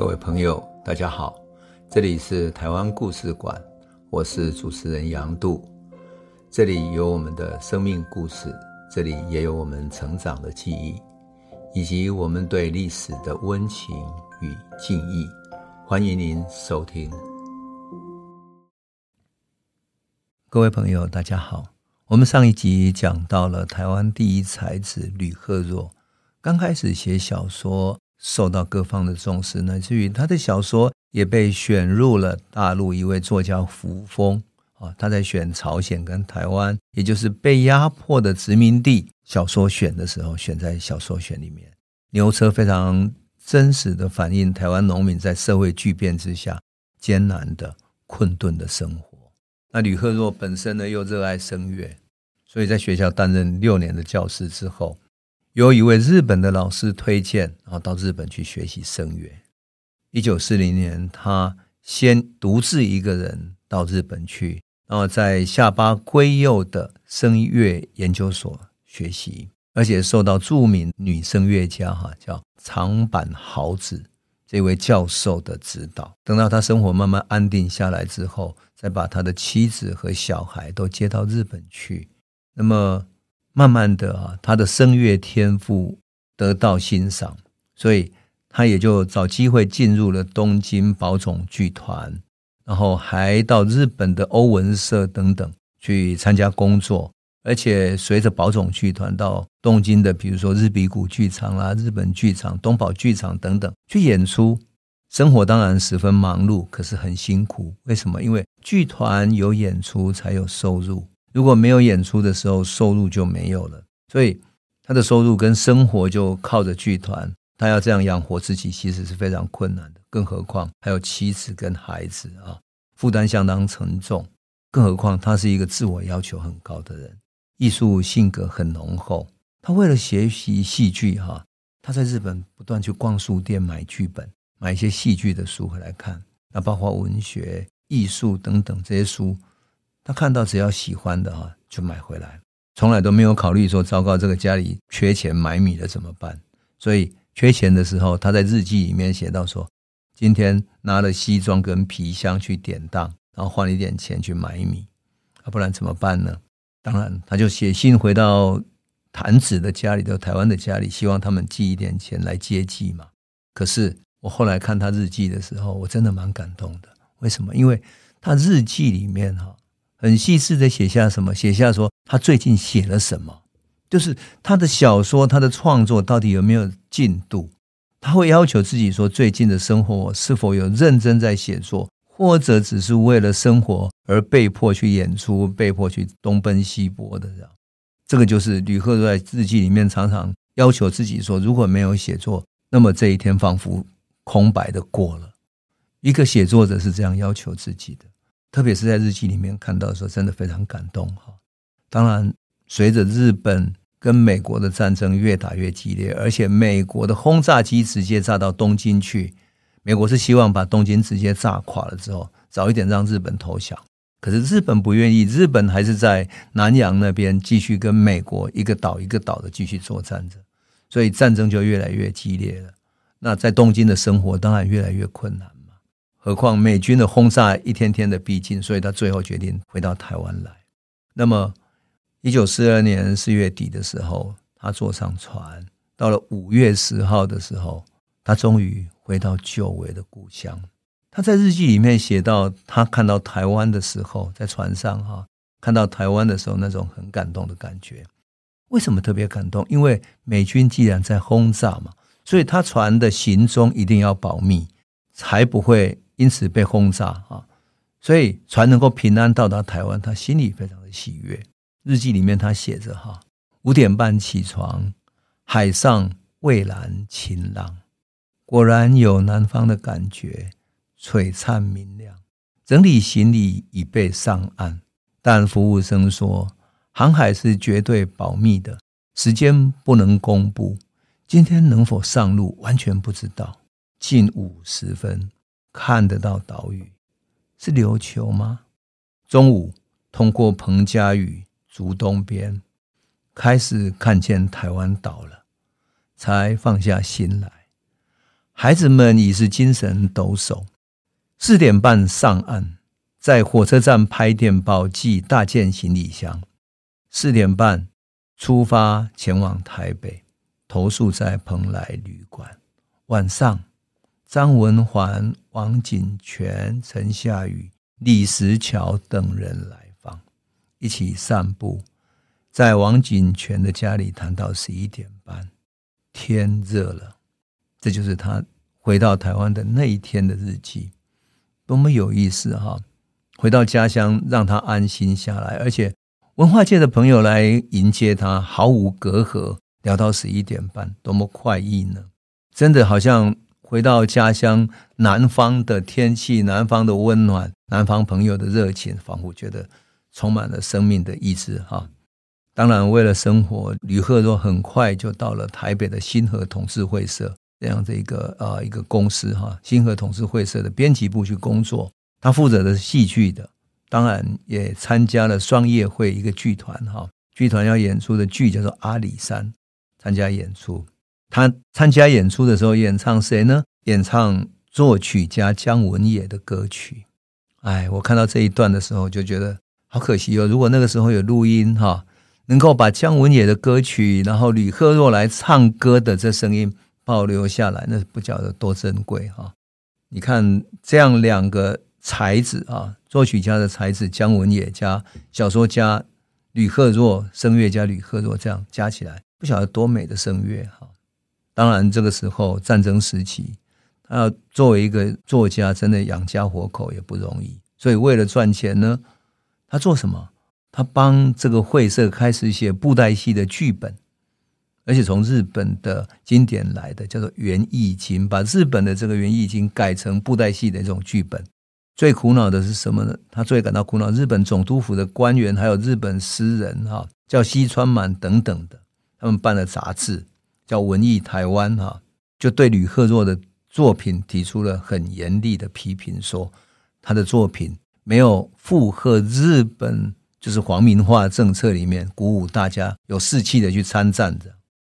各位朋友，大家好，这里是台湾故事馆，我是主持人杨度，这里有我们的生命故事，这里也有我们成长的记忆，以及我们对历史的温情与敬意。欢迎您收听。各位朋友，大家好，我们上一集讲到了台湾第一才子吕赫若，刚开始写小说。受到各方的重视，乃至于他的小说也被选入了大陆一位作家胡风啊，他在选朝鲜跟台湾，也就是被压迫的殖民地小说选的时候，选在小说选里面。牛车非常真实的反映台湾农民在社会巨变之下艰难的困顿的生活。那吕赫若本身呢又热爱声乐，所以在学校担任六年的教师之后。有一位日本的老师推荐，然后到日本去学习声乐。一九四零年，他先独自一个人到日本去，然后在下巴圭佑的声乐研究所学习，而且受到著名女声乐家哈叫长坂豪子这位教授的指导。等到他生活慢慢安定下来之后，再把他的妻子和小孩都接到日本去。那么。慢慢的啊，他的声乐天赋得到欣赏，所以他也就找机会进入了东京宝冢剧团，然后还到日本的欧文社等等去参加工作，而且随着宝冢剧团到东京的，比如说日比谷剧场啦、日本剧场、东宝剧场等等去演出，生活当然十分忙碌，可是很辛苦。为什么？因为剧团有演出才有收入。如果没有演出的时候，收入就没有了，所以他的收入跟生活就靠着剧团。他要这样养活自己，其实是非常困难的。更何况还有妻子跟孩子啊，负担相当沉重。更何况他是一个自我要求很高的人，艺术性格很浓厚。他为了学习戏剧，哈，他在日本不断去逛书店买剧本，买一些戏剧的书回来看，那包括文学、艺术等等这些书。他看到只要喜欢的哈，就买回来，从来都没有考虑说糟糕，这个家里缺钱买米了怎么办？所以缺钱的时候，他在日记里面写到说，今天拿了西装跟皮箱去典当，然后换了一点钱去买米，啊，不然怎么办呢？当然，他就写信回到谭子的家里，到台湾的家里，希望他们寄一点钱来接济嘛。可是我后来看他日记的时候，我真的蛮感动的。为什么？因为他日记里面哈。很细致的写下什么？写下说他最近写了什么，就是他的小说，他的创作到底有没有进度？他会要求自己说，最近的生活是否有认真在写作，或者只是为了生活而被迫去演出，被迫去东奔西波的这样。这个就是吕赫在日记里面常常要求自己说，如果没有写作，那么这一天仿佛空白的过了。一个写作者是这样要求自己的。特别是在日记里面看到的时候，真的非常感动哈。当然，随着日本跟美国的战争越打越激烈，而且美国的轰炸机直接炸到东京去，美国是希望把东京直接炸垮了之后，早一点让日本投降。可是日本不愿意，日本还是在南洋那边继续跟美国一个岛一个岛的继续作战着，所以战争就越来越激烈了。那在东京的生活当然越来越困难。何况美军的轰炸一天天的逼近，所以他最后决定回到台湾来。那么，一九四二年四月底的时候，他坐上船，到了五月十号的时候，他终于回到久违的故乡。他在日记里面写到，他看到台湾的时候，在船上哈，看到台湾的时候那种很感动的感觉。为什么特别感动？因为美军既然在轰炸嘛，所以他船的行踪一定要保密，才不会。因此被轰炸啊，所以船能够平安到达台湾，他心里非常的喜悦。日记里面他写着哈，五点半起床，海上蔚蓝晴朗，果然有南方的感觉，璀璨明亮。整理行李已备上岸，但服务生说航海是绝对保密的，时间不能公布。今天能否上路，完全不知道。近五十分。看得到岛屿，是琉球吗？中午通过彭佳屿竹东边，开始看见台湾岛了，才放下心来。孩子们已是精神抖擞。四点半上岸，在火车站拍电报寄大件行李箱。四点半出发前往台北，投宿在蓬莱旅馆。晚上，张文环、王景泉、陈夏雨、李石桥等人来访，一起散步，在王景泉的家里谈到十一点半，天热了。这就是他回到台湾的那一天的日记，多么有意思哈！回到家乡，让他安心下来，而且。文化界的朋友来迎接他，毫无隔阂，聊到十一点半，多么快意呢！真的好像回到家乡，南方的天气，南方的温暖，南方朋友的热情，仿佛觉得充满了生命的意志哈。当然，为了生活，吕赫若很快就到了台北的星河董事会社这样的一个呃一个公司哈，星河董事会社的编辑部去工作，他负责的是戏剧的。当然也参加了双业会一个剧团哈，剧团要演出的剧叫做《阿里山》，参加演出。他参加演出的时候演唱谁呢？演唱作曲家姜文也的歌曲。哎，我看到这一段的时候就觉得好可惜哦。如果那个时候有录音哈，能够把姜文也的歌曲，然后吕赫若来唱歌的这声音保留下来，那不晓得多珍贵哈。你看这样两个。才子啊，作曲家的才子姜文也加小说家吕赫若，声乐家吕赫若，这样加起来不晓得多美的声乐啊。当然，这个时候战争时期，他要作为一个作家，真的养家活口也不容易。所以为了赚钱呢，他做什么？他帮这个会社开始写布袋戏的剧本，而且从日本的经典来的，叫做《源义经》，把日本的这个《源义经》改成布袋戏的这种剧本。最苦恼的是什么呢？他最感到苦恼。日本总督府的官员，还有日本诗人，哈，叫西川满等等的，他们办了杂志，叫《文艺台湾》，哈，就对吕赫若的作品提出了很严厉的批评，说他的作品没有附和日本就是皇民化政策里面鼓舞大家有士气的去参战的。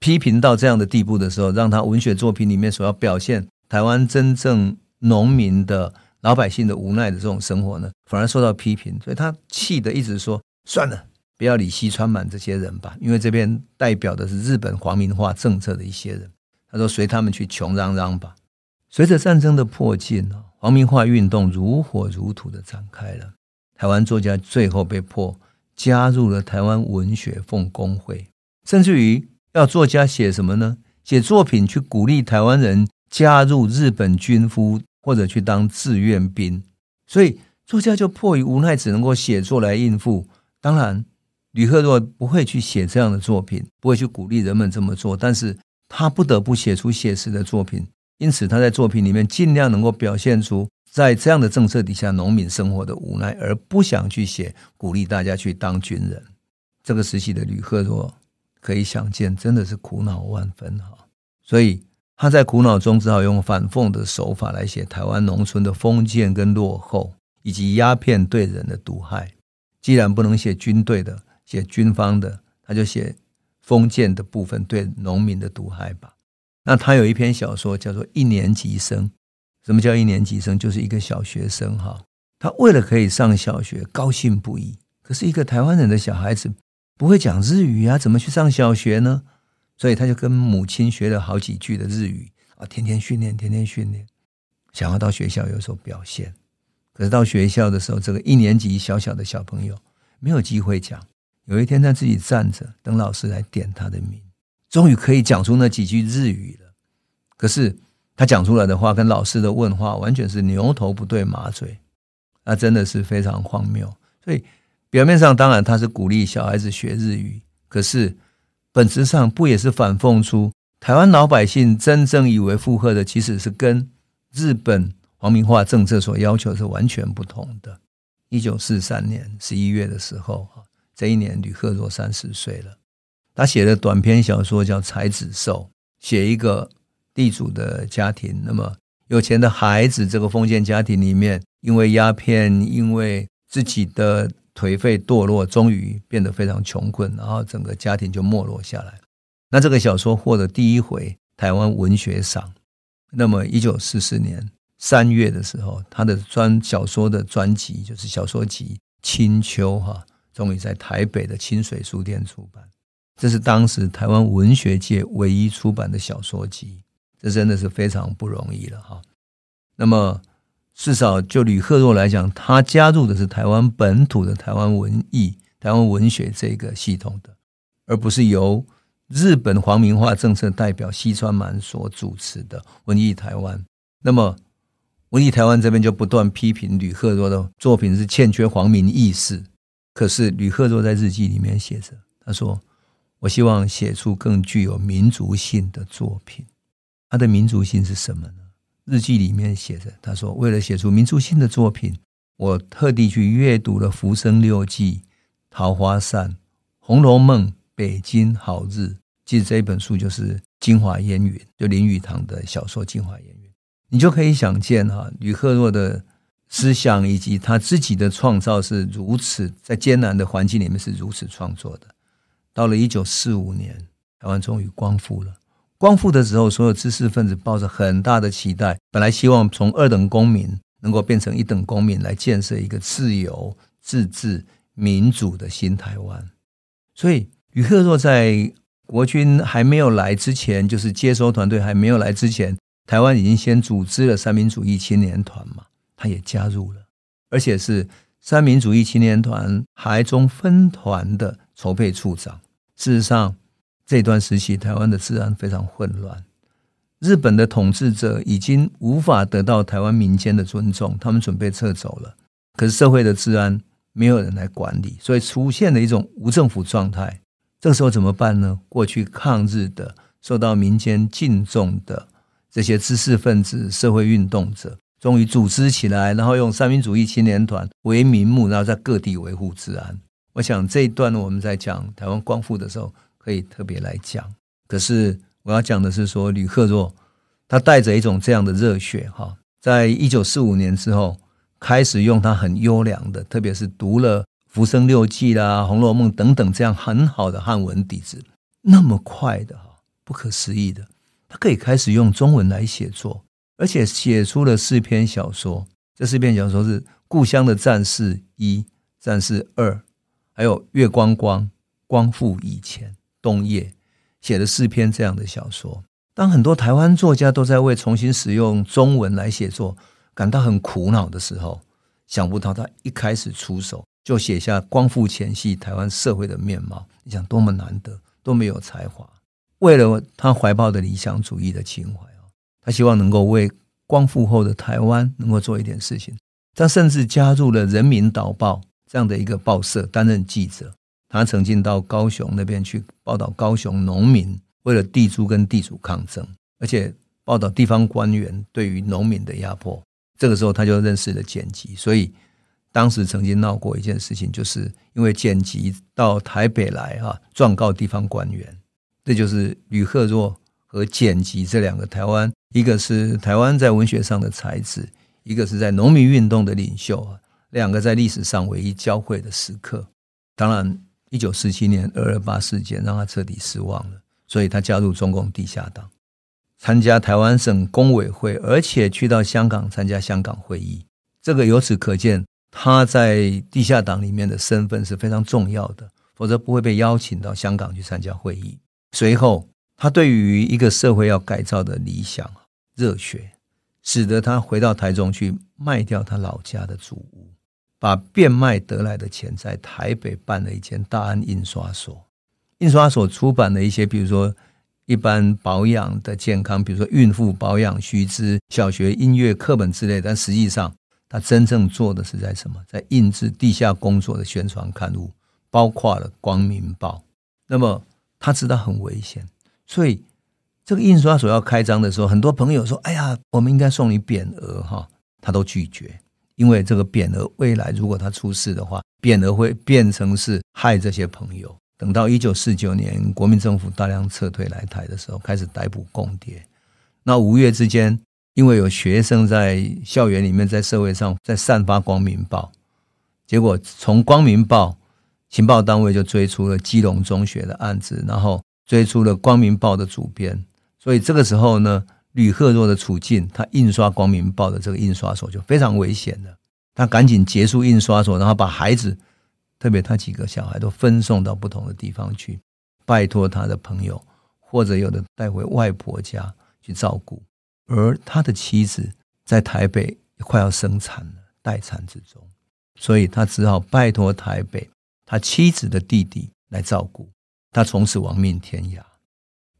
批评到这样的地步的时候，让他文学作品里面所要表现台湾真正农民的。老百姓的无奈的这种生活呢，反而受到批评，所以他气得一直说：“算了，不要理西川满这些人吧，因为这边代表的是日本皇民化政策的一些人。”他说：“随他们去穷嚷嚷吧。”随着战争的迫近，皇民化运动如火如荼的展开了。台湾作家最后被迫加入了台湾文学奉公会，甚至于要作家写什么呢？写作品去鼓励台湾人加入日本军夫。或者去当志愿兵，所以作家就迫于无奈，只能够写作来应付。当然，吕赫若不会去写这样的作品，不会去鼓励人们这么做，但是他不得不写出写实的作品。因此，他在作品里面尽量能够表现出在这样的政策底下农民生活的无奈，而不想去写鼓励大家去当军人。这个时期的吕赫若可以想见，真的是苦恼万分哈。所以。他在苦恼中只好用反讽的手法来写台湾农村的封建跟落后，以及鸦片对人的毒害。既然不能写军队的，写军方的，他就写封建的部分对农民的毒害吧。那他有一篇小说叫做《一年级生》。什么叫一年级生？就是一个小学生哈。他为了可以上小学，高兴不已。可是一个台湾人的小孩子不会讲日语啊，怎么去上小学呢？所以他就跟母亲学了好几句的日语啊，天天训练，天天训练，想要到学校有所表现。可是到学校的时候，这个一年级小小的小朋友没有机会讲。有一天他自己站着等老师来点他的名，终于可以讲出那几句日语了。可是他讲出来的话跟老师的问话完全是牛头不对马嘴，那真的是非常荒谬。所以表面上当然他是鼓励小孩子学日语，可是。本质上不也是反讽出台湾老百姓真正以为附和的，其实是跟日本皇民化政策所要求是完全不同的。一九四三年十一月的时候，这一年吕赫若三十岁了。他写的短篇小说叫《才子寿》，写一个地主的家庭，那么有钱的孩子，这个封建家庭里面，因为鸦片，因为自己的。颓废堕落，终于变得非常穷困，然后整个家庭就没落下来。那这个小说获得第一回台湾文学赏，那么一九四四年三月的时候，他的专小说的专辑就是小说集《青秋》哈，终于在台北的清水书店出版。这是当时台湾文学界唯一出版的小说集，这真的是非常不容易了哈。那么，至少就吕赫若来讲，他加入的是台湾本土的台湾文艺、台湾文学这个系统的，而不是由日本皇民化政策代表西川满所主持的文艺台湾。那么，文艺台湾这边就不断批评吕赫若的作品是欠缺皇民意识。可是吕赫若在日记里面写着，他说。我希望写出更具有民族性的作品。他的民族性是什么呢？日记里面写着，他说：“为了写出民族性的作品，我特地去阅读了《浮生六记》《桃花扇》《红楼梦》《北京好日》。其实这一本书就是《京华烟云》，就林语堂的小说《京华烟云》。你就可以想见哈，吕赫若的思想以及他自己的创造是如此，在艰难的环境里面是如此创作的。”到了一九四五年，台湾终于光复了。光复的时候，所有知识分子抱着很大的期待，本来希望从二等公民能够变成一等公民，来建设一个自由、自治、民主的新台湾。所以，吕赫若在国军还没有来之前，就是接收团队还没有来之前，台湾已经先组织了三民主义青年团嘛，他也加入了，而且是三民主义青年团台中分团的。筹备处长。事实上，这段时期台湾的治安非常混乱，日本的统治者已经无法得到台湾民间的尊重，他们准备撤走了。可是社会的治安没有人来管理，所以出现了一种无政府状态。这个时候怎么办呢？过去抗日的、受到民间敬重的这些知识分子、社会运动者，终于组织起来，然后用三民主义青年团为名目，然后在各地维护治安。我想这一段我们在讲台湾光复的时候可以特别来讲。可是我要讲的是说，吕赫若他带着一种这样的热血哈，在一九四五年之后开始用他很优良的，特别是读了《浮生六记》啦、《红楼梦》等等这样很好的汉文底子，那么快的哈，不可思议的，他可以开始用中文来写作，而且写出了四篇小说。这四篇小说是《故乡的战士一》《战士二》。还有月光光、光复以前、冬夜写了四篇这样的小说。当很多台湾作家都在为重新使用中文来写作感到很苦恼的时候，想不到他一开始出手就写下光复前夕台湾社会的面貌。你想多么难得，多么有才华！为了他怀抱的理想主义的情怀，他希望能够为光复后的台湾能够做一点事情。他甚至加入了《人民导报》。这样的一个报社担任记者，他曾经到高雄那边去报道高雄农民为了地租跟地主抗争，而且报道地方官员对于农民的压迫。这个时候他就认识了简吉，所以当时曾经闹过一件事情，就是因为简吉到台北来啊，状告地方官员。这就是吕赫若和剪辑这两个台湾，一个是台湾在文学上的才子，一个是在农民运动的领袖。两个在历史上唯一交汇的时刻，当然，一九四七年二二八事件让他彻底失望了，所以他加入中共地下党，参加台湾省工委会，而且去到香港参加香港会议。这个由此可见，他在地下党里面的身份是非常重要的，否则不会被邀请到香港去参加会议。随后，他对于一个社会要改造的理想热血，使得他回到台中去卖掉他老家的祖屋。把变卖得来的钱在台北办了一间大安印刷所，印刷所出版的一些，比如说一般保养的健康，比如说孕妇保养须知、小学音乐课本之类。但实际上，他真正做的是在什么？在印制地下工作的宣传刊物，包括了《光明报》。那么他知道很危险，所以这个印刷所要开张的时候，很多朋友说：“哎呀，我们应该送你匾额哈。”他都拒绝。因为这个匾额未来如果他出事的话，匾额会变成是害这些朋友。等到一九四九年国民政府大量撤退来台的时候，开始逮捕共谍。那五月之间，因为有学生在校园里面，在社会上在散发光明报，结果从光明报情报单位就追出了基隆中学的案子，然后追出了光明报的主编。所以这个时候呢，吕赫若的处境，他印刷《光明报》的这个印刷所就非常危险了。他赶紧结束印刷所，然后把孩子，特别他几个小孩都分送到不同的地方去，拜托他的朋友，或者有的带回外婆家去照顾。而他的妻子在台北快要生产了，待产之中，所以他只好拜托台北他妻子的弟弟来照顾。他从此亡命天涯。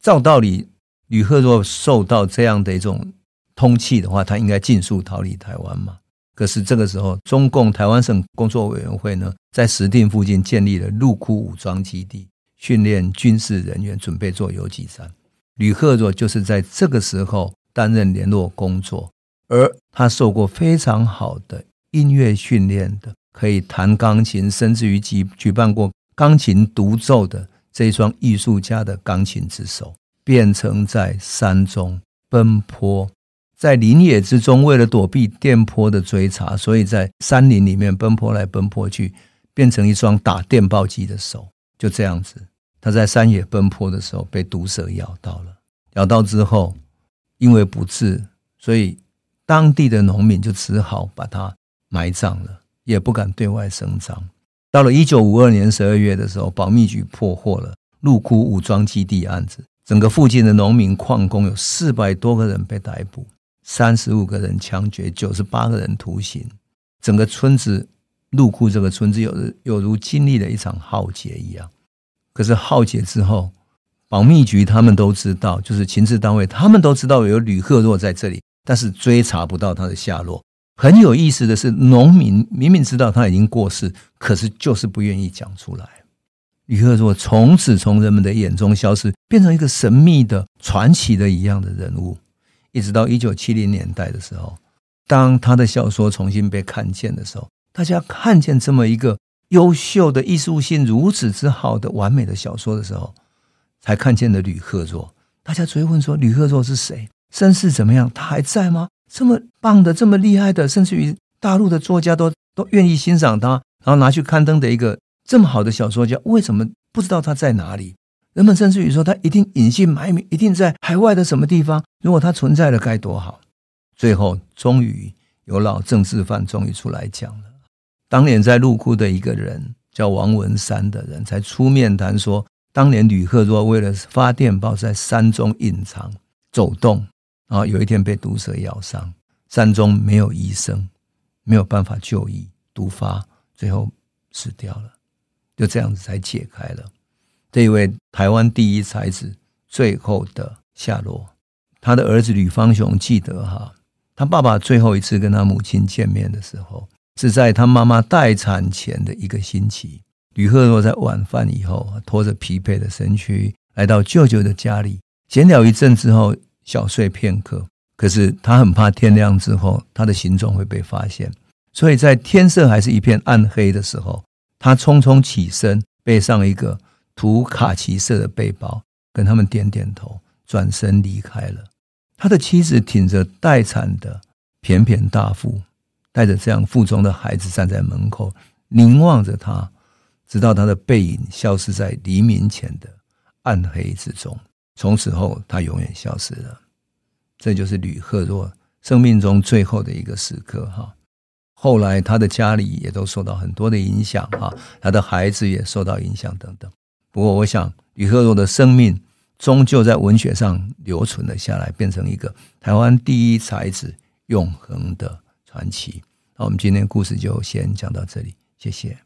照道理，吕赫若受到这样的一种通气的话，他应该尽速逃离台湾嘛。可是这个时候，中共台湾省工作委员会呢，在石碇附近建立了陆库武装基地，训练军事人员，准备做游击战。吕赫若就是在这个时候担任联络工作，而他受过非常好的音乐训练的，可以弹钢琴，甚至于举举办过钢琴独奏的。这一双艺术家的钢琴之手，变成在山中奔波，在林野之中，为了躲避电波的追查，所以在山林里面奔波来奔波去，变成一双打电报机的手。就这样子，他在山野奔波的时候被毒蛇咬到了，咬到之后，因为不治，所以当地的农民就只好把他埋葬了，也不敢对外声张。到了一九五二年十二月的时候，保密局破获了陆库武装基地案子，整个附近的农民矿工有四百多个人被逮捕，三十五个人枪决，九十八个人徒刑。整个村子陆库这个村子有有如经历了一场浩劫一样。可是浩劫之后，保密局他们都知道，就是情治单位他们都知道有吕赫若在这里，但是追查不到他的下落。很有意思的是，农民明明知道他已经过世，可是就是不愿意讲出来。吕赫若从此从人们的眼中消失，变成一个神秘的、传奇的一样的人物。一直到一九七零年代的时候，当他的小说重新被看见的时候，大家看见这么一个优秀的艺术性如此之好的完美的小说的时候，才看见了吕赫若。大家追问说：“吕赫若是谁？身世怎么样？他还在吗？”这么棒的，这么厉害的，甚至于大陆的作家都都愿意欣赏他，然后拿去刊登的一个这么好的小说家，为什么不知道他在哪里？人们甚至于说他一定隐姓埋名，一定在海外的什么地方。如果他存在了，该多好！最后，终于有老政治犯终于出来讲了。当年在陆库的一个人叫王文山的人，才出面谈说，当年吕赫若为了发电报，在山中隐藏走动。然后有一天被毒蛇咬伤，山中没有医生，没有办法就医，毒发，最后死掉了。就这样子才解开了这一位台湾第一才子最后的下落。他的儿子吕方雄记得哈，他爸爸最后一次跟他母亲见面的时候，是在他妈妈待产前的一个星期。吕赫若在晚饭以后，拖着疲惫的身躯来到舅舅的家里，闲聊一阵之后。小睡片刻，可是他很怕天亮之后他的行踪会被发现，所以在天色还是一片暗黑的时候，他匆匆起身，背上一个涂卡其色的背包，跟他们点点头，转身离开了。他的妻子挺着待产的翩翩大腹，带着这样腹中的孩子站在门口，凝望着他，直到他的背影消失在黎明前的暗黑之中。从此后，他永远消失了。这就是吕赫若生命中最后的一个时刻哈。后来，他的家里也都受到很多的影响哈，他的孩子也受到影响等等。不过，我想吕赫若的生命终究在文学上留存了下来，变成一个台湾第一才子，永恒的传奇。那我们今天故事就先讲到这里，谢谢。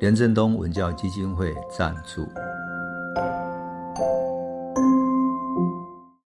廉政东文教基金会赞助。